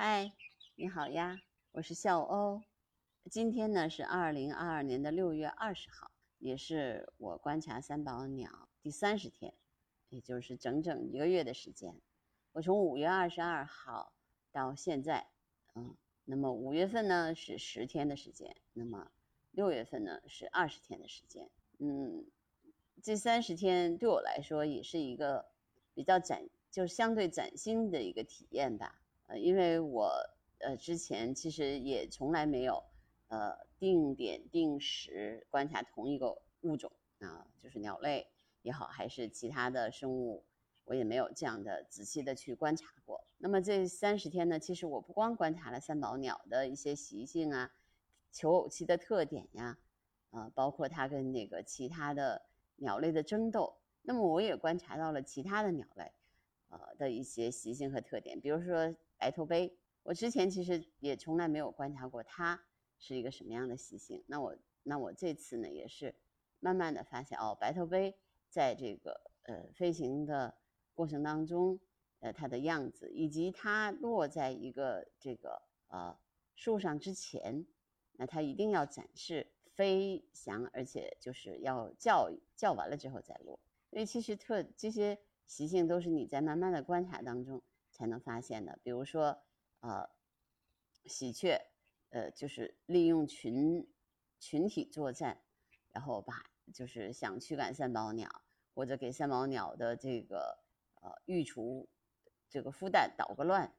嗨，你好呀，我是笑欧。今天呢是二零二二年的六月二十号，也是我观察三宝鸟第三十天，也就是整整一个月的时间。我从五月二十二号到现在，嗯，那么五月份呢是十天的时间，那么六月份呢是二十天的时间。嗯，这三十天对我来说也是一个比较崭，就是相对崭新的一个体验吧。呃，因为我呃之前其实也从来没有呃定点定时观察同一个物种啊，就是鸟类也好，还是其他的生物，我也没有这样的仔细的去观察过。那么这三十天呢，其实我不光观察了三宝鸟的一些习性啊、求偶期的特点呀，啊，包括它跟那个其他的鸟类的争斗，那么我也观察到了其他的鸟类，呃的一些习性和特点，比如说。白头杯，我之前其实也从来没有观察过它是一个什么样的习性。那我那我这次呢，也是慢慢的发现哦，白头杯在这个呃飞行的过程当中，呃它的样子，以及它落在一个这个呃树上之前，那它一定要展示飞翔，而且就是要叫叫完了之后再落。因为其实特这些习性都是你在慢慢的观察当中。才能发现的，比如说，呃，喜鹊，呃，就是利用群群体作战，然后把就是想驱赶三宝鸟，或者给三宝鸟的这个呃育雏这个孵蛋捣个乱，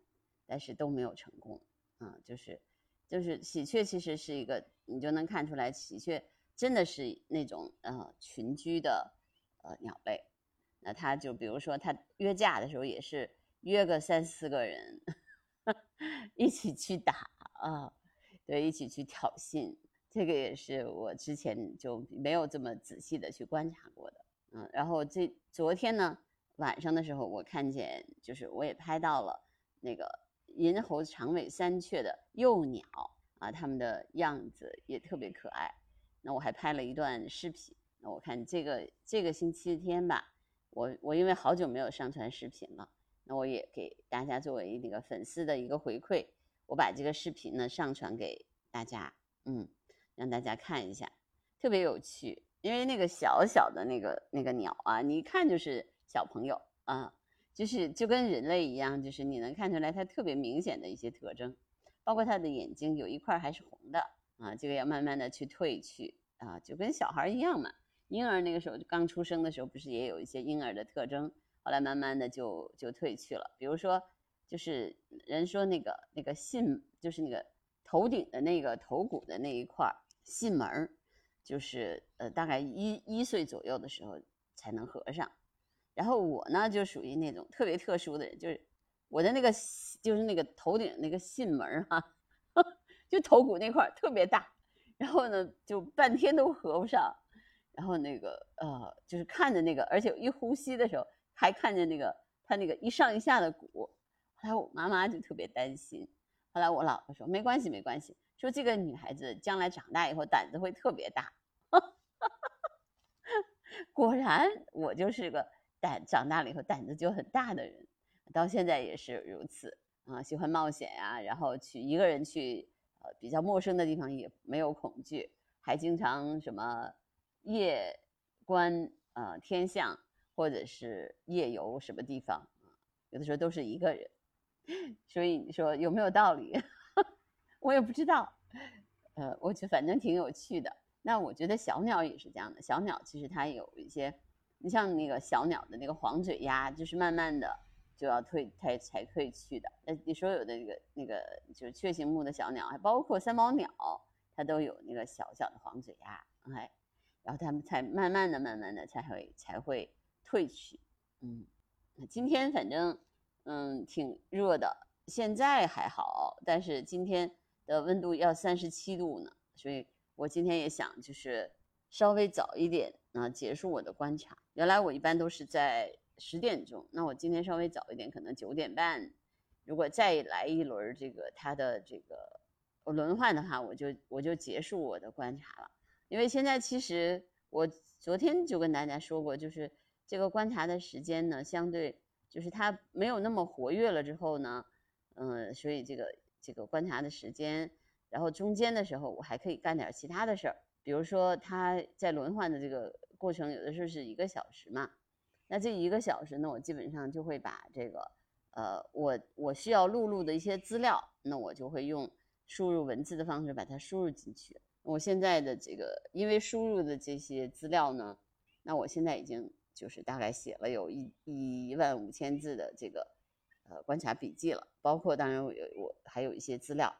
但是都没有成功啊。就是就是喜鹊其实是一个，你就能看出来，喜鹊真的是那种呃群居的呃鸟类。那它就比如说它约架的时候也是。约个三四个人，一起去打啊，对，一起去挑衅，这个也是我之前就没有这么仔细的去观察过的，嗯，然后这昨天呢晚上的时候，我看见就是我也拍到了那个银喉长尾山雀的幼鸟啊，它们的样子也特别可爱，那我还拍了一段视频，那我看这个这个星期天吧，我我因为好久没有上传视频了。那我也给大家作为那个粉丝的一个回馈，我把这个视频呢上传给大家，嗯，让大家看一下，特别有趣。因为那个小小的那个那个鸟啊，你一看就是小朋友啊，就是就跟人类一样，就是你能看出来它特别明显的一些特征，包括它的眼睛有一块还是红的啊，这个要慢慢的去褪去啊，就跟小孩一样嘛。婴儿那个时候刚出生的时候，不是也有一些婴儿的特征？后来慢慢的就就褪去了，比如说，就是人说那个那个信，就是那个头顶的那个头骨的那一块信门，就是呃大概一一岁左右的时候才能合上。然后我呢就属于那种特别特殊的人，就是我的那个就是那个头顶那个信门儿哈，就头骨那块特别大，然后呢就半天都合不上，然后那个呃就是看着那个，而且一呼吸的时候。还看见那个他那个一上一下的鼓，后来我妈妈就特别担心。后来我老婆说没关系没关系，说这个女孩子将来长大以后胆子会特别大。哈哈哈哈哈果然我就是个胆长大了以后胆子就很大的人，到现在也是如此啊，喜欢冒险呀，然后去一个人去呃比较陌生的地方也没有恐惧，还经常什么夜观呃天象。或者是夜游什么地方？有的时候都是一个人，所以你说有没有道理？我也不知道。呃，我觉得反正挺有趣的。那我觉得小鸟也是这样的。小鸟其实它有一些，你像那个小鸟的那个黄嘴鸭，就是慢慢的就要退才才退去的。那你说有的那个那个就是雀形目的小鸟，还包括三毛鸟，它都有那个小小的黄嘴鸭，哎，然后它们才慢慢的、慢慢的才会才会。退去，嗯，今天反正嗯挺热的，现在还好，但是今天的温度要三十七度呢，所以我今天也想就是稍微早一点啊结束我的观察。原来我一般都是在十点钟，那我今天稍微早一点，可能九点半，如果再来一轮这个它的这个轮换的话，我就我就结束我的观察了。因为现在其实我昨天就跟大家说过，就是。这个观察的时间呢，相对就是它没有那么活跃了之后呢，嗯，所以这个这个观察的时间，然后中间的时候我还可以干点其他的事儿，比如说它在轮换的这个过程，有的时候是一个小时嘛，那这一个小时呢，我基本上就会把这个呃我我需要录入的一些资料，那我就会用输入文字的方式把它输入进去。我现在的这个因为输入的这些资料呢，那我现在已经就是大概写了有一一万五千字的这个。呃，观察笔记了，包括当然我我还有一些资料。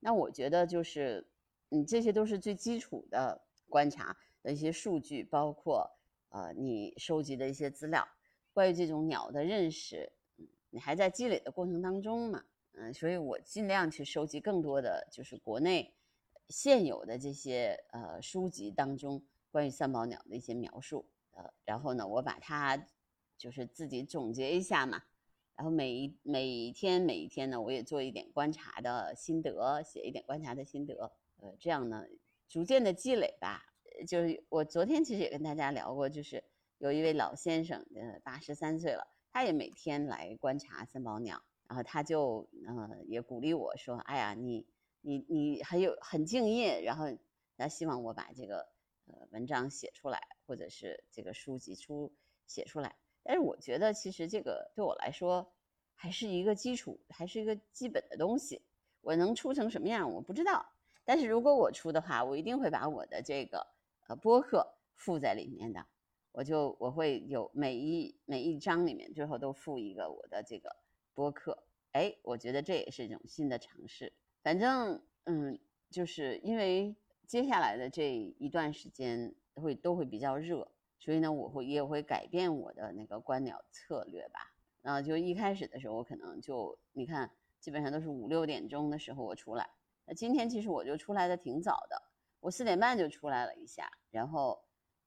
那我觉得就是，嗯，这些都是最基础的观察的一些数据，包括呃你收集的一些资料，关于这种鸟的认识，嗯，你还在积累的过程当中嘛，嗯，所以我尽量去收集更多的就是国内现有的这些呃书籍当中关于三宝鸟的一些描述，呃，然后呢，我把它就是自己总结一下嘛。然后每一每一天每一天呢，我也做一点观察的心得，写一点观察的心得，呃，这样呢，逐渐的积累吧。就是我昨天其实也跟大家聊过，就是有一位老先生，呃，八十三岁了，他也每天来观察三宝鸟，然后他就呃也鼓励我说，哎呀，你你你很有很敬业，然后他希望我把这个呃文章写出来，或者是这个书籍出写出来。但是我觉得，其实这个对我来说还是一个基础，还是一个基本的东西。我能出成什么样，我不知道。但是如果我出的话，我一定会把我的这个呃播客附在里面的。我就我会有每一每一章里面最后都附一个我的这个播客。哎，我觉得这也是一种新的尝试。反正嗯，就是因为接下来的这一段时间会都会比较热。所以呢，我会也会改变我的那个观鸟策略吧。啊，就一开始的时候，我可能就你看，基本上都是五六点钟的时候我出来。那今天其实我就出来的挺早的，我四点半就出来了一下，然后，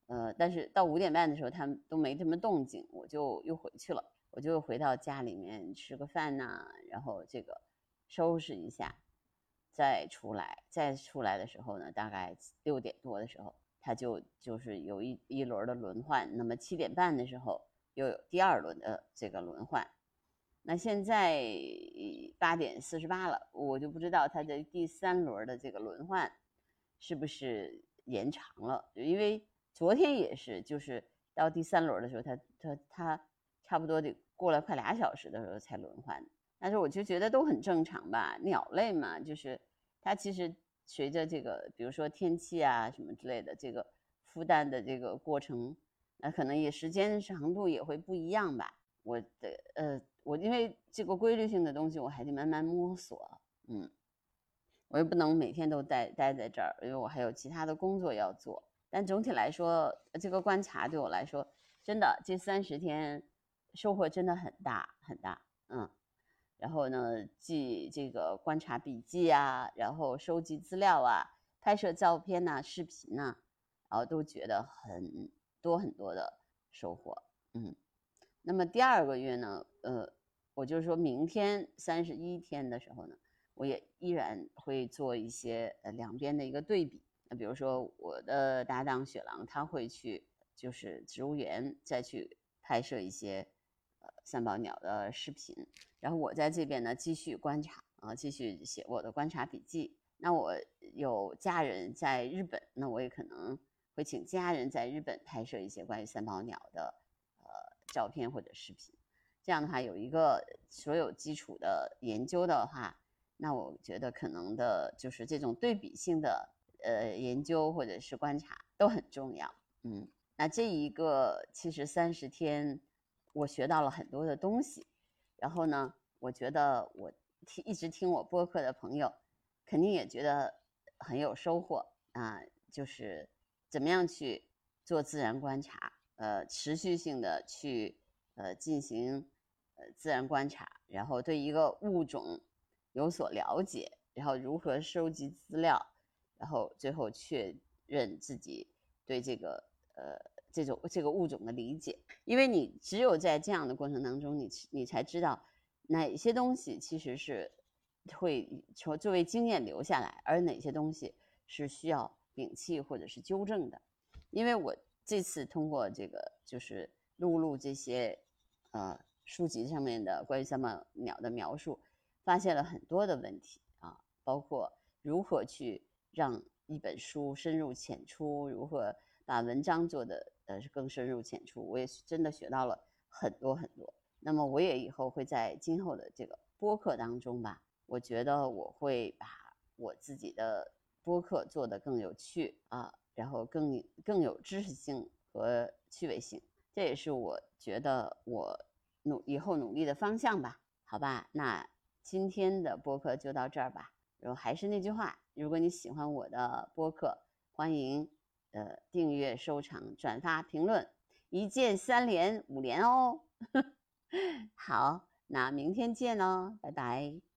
呃，但是到五点半的时候，他们都没什么动静，我就又回去了。我就回到家里面吃个饭呐，然后这个收拾一下，再出来。再出来的时候呢，大概六点多的时候。它就就是有一一轮的轮换，那么七点半的时候又有第二轮的这个轮换，那现在八点四十八了，我就不知道它的第三轮的这个轮换是不是延长了，因为昨天也是，就是到第三轮的时候，它它它差不多得过了快俩小时的时候才轮换，但是我就觉得都很正常吧，鸟类嘛，就是它其实。随着这个，比如说天气啊什么之类的，这个孵蛋的这个过程，那可能也时间长度也会不一样吧。我的呃，我因为这个规律性的东西，我还得慢慢摸索。嗯，我又不能每天都待待在这儿，因为我还有其他的工作要做。但总体来说，这个观察对我来说，真的这三十天收获真的很大很大。嗯。然后呢，记这个观察笔记啊，然后收集资料啊，拍摄照片呐、视频呐，然后都觉得很多很多的收获。嗯，那么第二个月呢，呃，我就是说明天三十一天的时候呢，我也依然会做一些呃两边的一个对比。那比如说我的搭档雪狼，他会去就是植物园再去拍摄一些。三宝鸟的视频，然后我在这边呢继续观察啊，继续写我的观察笔记。那我有家人在日本，那我也可能会请家人在日本拍摄一些关于三宝鸟的呃照片或者视频。这样的话，有一个所有基础的研究的话，那我觉得可能的就是这种对比性的呃研究或者是观察都很重要。嗯，那这一个其实三十天。我学到了很多的东西，然后呢，我觉得我听一直听我播客的朋友，肯定也觉得很有收获啊。就是怎么样去做自然观察，呃，持续性的去呃进行呃自然观察，然后对一个物种有所了解，然后如何收集资料，然后最后确认自己对这个呃。这种这个物种的理解，因为你只有在这样的过程当中，你你才知道哪些东西其实是会从作为经验留下来，而哪些东西是需要摒弃或者是纠正的。因为我这次通过这个就是录入这些呃书籍上面的关于三毛鸟的描述，发现了很多的问题啊，包括如何去让一本书深入浅出，如何把文章做的呃更深入浅出，我也真的学到了很多很多。那么我也以后会在今后的这个播客当中吧，我觉得我会把我自己的播客做得更有趣啊，然后更更有知识性和趣味性，这也是我觉得我努以后努力的方向吧。好吧，那。今天的播客就到这儿吧。然后还是那句话，如果你喜欢我的播客，欢迎呃订阅、收藏、转发、评论，一键三连、五连哦。好，那明天见喽，拜拜。